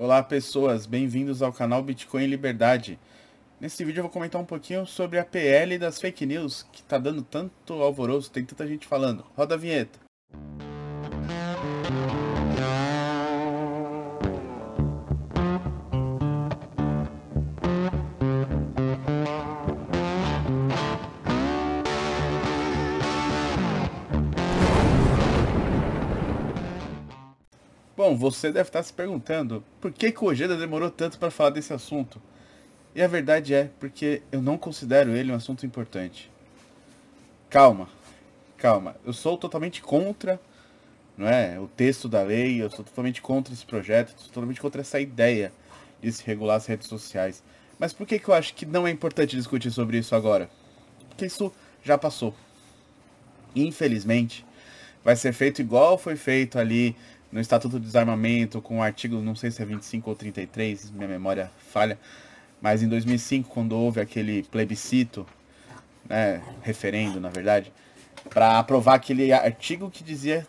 Olá pessoas, bem-vindos ao canal Bitcoin Liberdade. Nesse vídeo eu vou comentar um pouquinho sobre a PL das fake news, que tá dando tanto alvoroço, tem tanta gente falando. Roda a vinheta. Bom, você deve estar se perguntando por que, que o Ojeda demorou tanto para falar desse assunto. E a verdade é porque eu não considero ele um assunto importante. Calma, calma. Eu sou totalmente contra não é, o texto da lei, eu sou totalmente contra esse projeto, sou totalmente contra essa ideia de se regular as redes sociais. Mas por que, que eu acho que não é importante discutir sobre isso agora? Porque isso já passou. Infelizmente, vai ser feito igual foi feito ali no Estatuto de Desarmamento, com o artigo, não sei se é 25 ou 33, minha memória falha, mas em 2005, quando houve aquele plebiscito, né, referendo, na verdade, para aprovar aquele artigo que dizia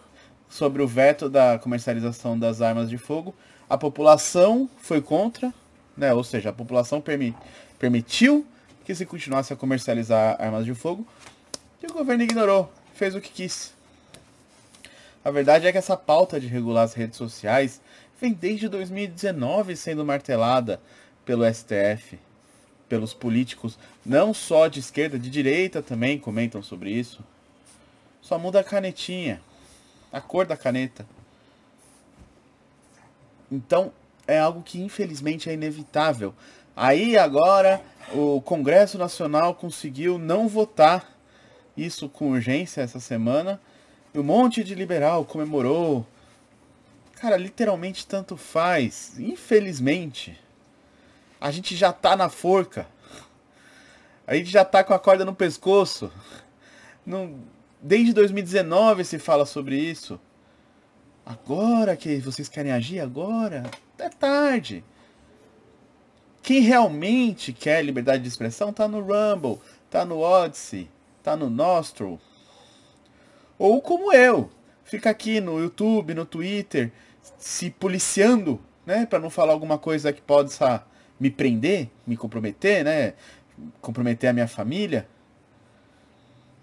sobre o veto da comercialização das armas de fogo, a população foi contra, né, ou seja, a população permi permitiu que se continuasse a comercializar armas de fogo, e o governo ignorou, fez o que quis. A verdade é que essa pauta de regular as redes sociais vem desde 2019 sendo martelada pelo STF, pelos políticos, não só de esquerda, de direita também comentam sobre isso. Só muda a canetinha, a cor da caneta. Então, é algo que infelizmente é inevitável. Aí agora o Congresso Nacional conseguiu não votar isso com urgência essa semana um monte de liberal comemorou. Cara, literalmente tanto faz. Infelizmente. A gente já tá na forca. A gente já tá com a corda no pescoço. Não... Desde 2019 se fala sobre isso. Agora que vocês querem agir, agora é tarde. Quem realmente quer liberdade de expressão tá no Rumble, tá no Odyssey, tá no Nostro, ou como eu, fica aqui no YouTube, no Twitter, se policiando, né, para não falar alguma coisa que possa me prender, me comprometer, né, comprometer a minha família.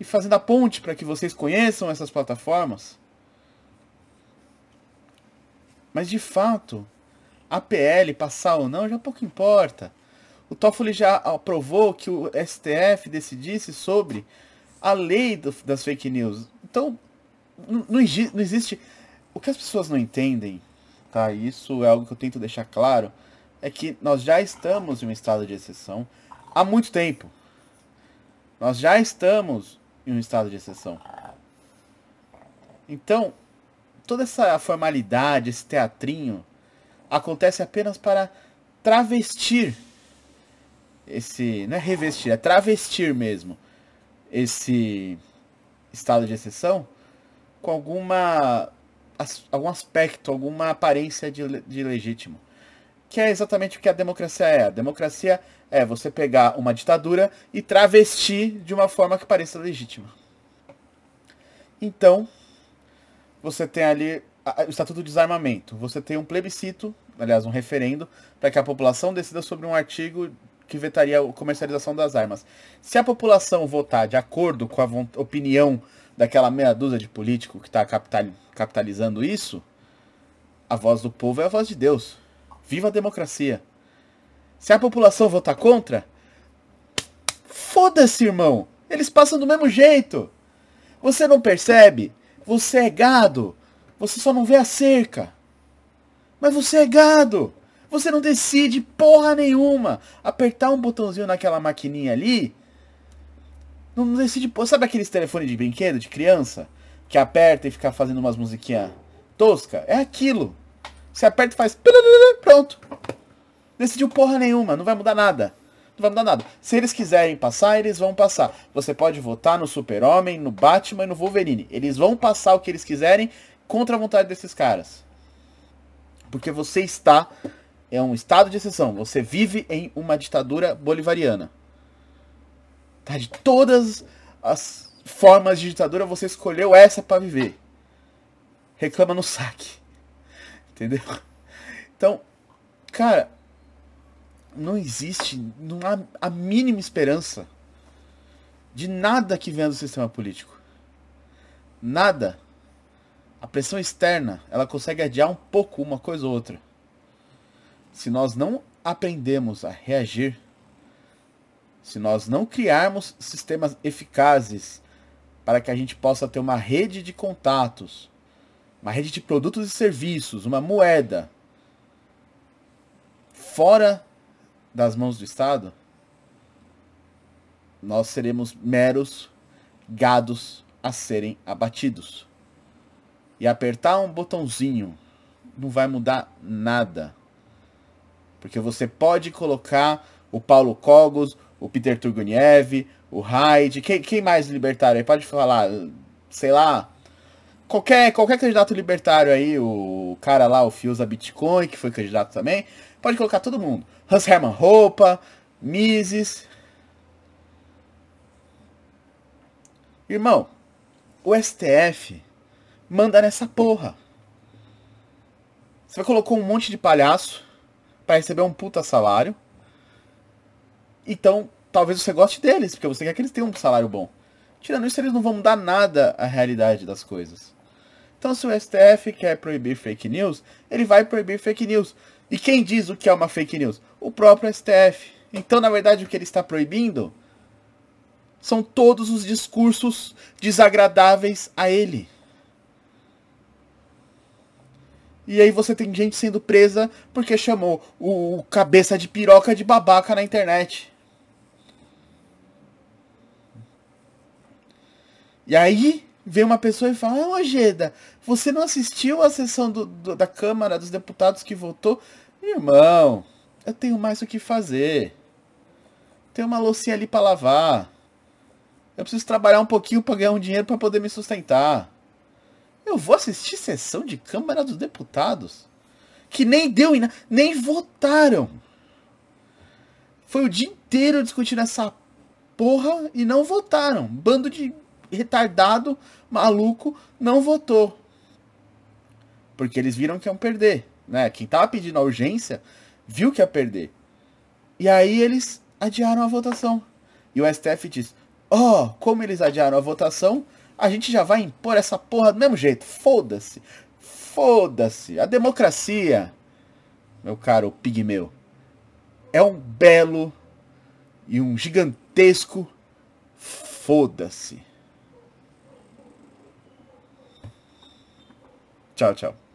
E fazendo a ponte para que vocês conheçam essas plataformas. Mas de fato, a PL passar ou não já pouco importa. O Toffoli já aprovou que o STF decidisse sobre a lei do, das fake news. Então, não, não, existe. O que as pessoas não entendem, tá? Isso é algo que eu tento deixar claro, é que nós já estamos em um estado de exceção há muito tempo. Nós já estamos em um estado de exceção. Então, toda essa formalidade, esse teatrinho, acontece apenas para travestir esse. Não é revestir, é travestir mesmo esse estado de exceção com alguma algum aspecto, alguma aparência de, de legítimo. Que é exatamente o que a democracia é. A democracia é você pegar uma ditadura e travestir de uma forma que pareça legítima. Então, você tem ali o Estatuto de Desarmamento. Você tem um plebiscito, aliás, um referendo, para que a população decida sobre um artigo que vetaria a comercialização das armas. Se a população votar de acordo com a opinião daquela meia dúzia de político que está capital, capitalizando isso, a voz do povo é a voz de Deus. Viva a democracia. Se a população votar contra, foda-se, irmão. Eles passam do mesmo jeito. Você não percebe? Você é gado. Você só não vê a cerca. Mas você é gado. Você não decide porra nenhuma. Apertar um botãozinho naquela maquininha ali. Não decide. Sabe aqueles telefones de brinquedo de criança? Que aperta e fica fazendo umas musiquinhas tosca? É aquilo. Você aperta e faz. Pronto. Decidiu porra nenhuma. Não vai mudar nada. Não vai mudar nada. Se eles quiserem passar, eles vão passar. Você pode votar no Super-Homem, no Batman e no Wolverine. Eles vão passar o que eles quiserem contra a vontade desses caras. Porque você está é um estado de exceção. Você vive em uma ditadura bolivariana. Tá? De todas as formas de ditadura, você escolheu essa para viver. Reclama no saque. Entendeu? Então, Cara, não existe, não há a mínima esperança de nada que venha do sistema político. Nada. A pressão externa, ela consegue adiar um pouco uma coisa ou outra. Se nós não aprendemos a reagir, se nós não criarmos sistemas eficazes para que a gente possa ter uma rede de contatos, uma rede de produtos e serviços, uma moeda fora das mãos do Estado, nós seremos meros gados a serem abatidos. E apertar um botãozinho não vai mudar nada. Porque você pode colocar o Paulo Cogos, o Peter Turguniev, o Hyde, quem, quem mais libertário aí? Pode falar, sei lá, qualquer, qualquer candidato libertário aí, o cara lá, o Fiusa Bitcoin, que foi candidato também, pode colocar todo mundo. Hans Hermann Roupa, Mises. Irmão, o STF manda nessa porra. Você colocou um monte de palhaço para receber um puta salário. Então, talvez você goste deles, porque você quer que eles tenham um salário bom. Tirando isso, eles não vão mudar nada a realidade das coisas. Então, se o STF quer proibir fake news, ele vai proibir fake news. E quem diz o que é uma fake news? O próprio STF. Então, na verdade, o que ele está proibindo são todos os discursos desagradáveis a ele. E aí você tem gente sendo presa porque chamou o cabeça de piroca de babaca na internet. E aí vem uma pessoa e fala: Ah, Ojeda, você não assistiu a sessão do, do, da Câmara dos Deputados que votou? Irmão, eu tenho mais o que fazer. Tem uma loucinha ali para lavar. Eu preciso trabalhar um pouquinho para ganhar um dinheiro para poder me sustentar. Eu vou assistir sessão de Câmara dos Deputados que nem deu nem votaram. Foi o dia inteiro discutindo essa porra e não votaram. Bando de retardado, maluco, não votou. Porque eles viram que iam perder. Né? Quem tava pedindo a urgência viu que ia perder. E aí eles adiaram a votação. E o STF diz: Ó, oh, como eles adiaram a votação, a gente já vai impor essa porra do mesmo jeito. Foda-se. Foda-se. A democracia, meu caro pigmeu, é um belo e um gigantesco foda-se. Tchau, tchau.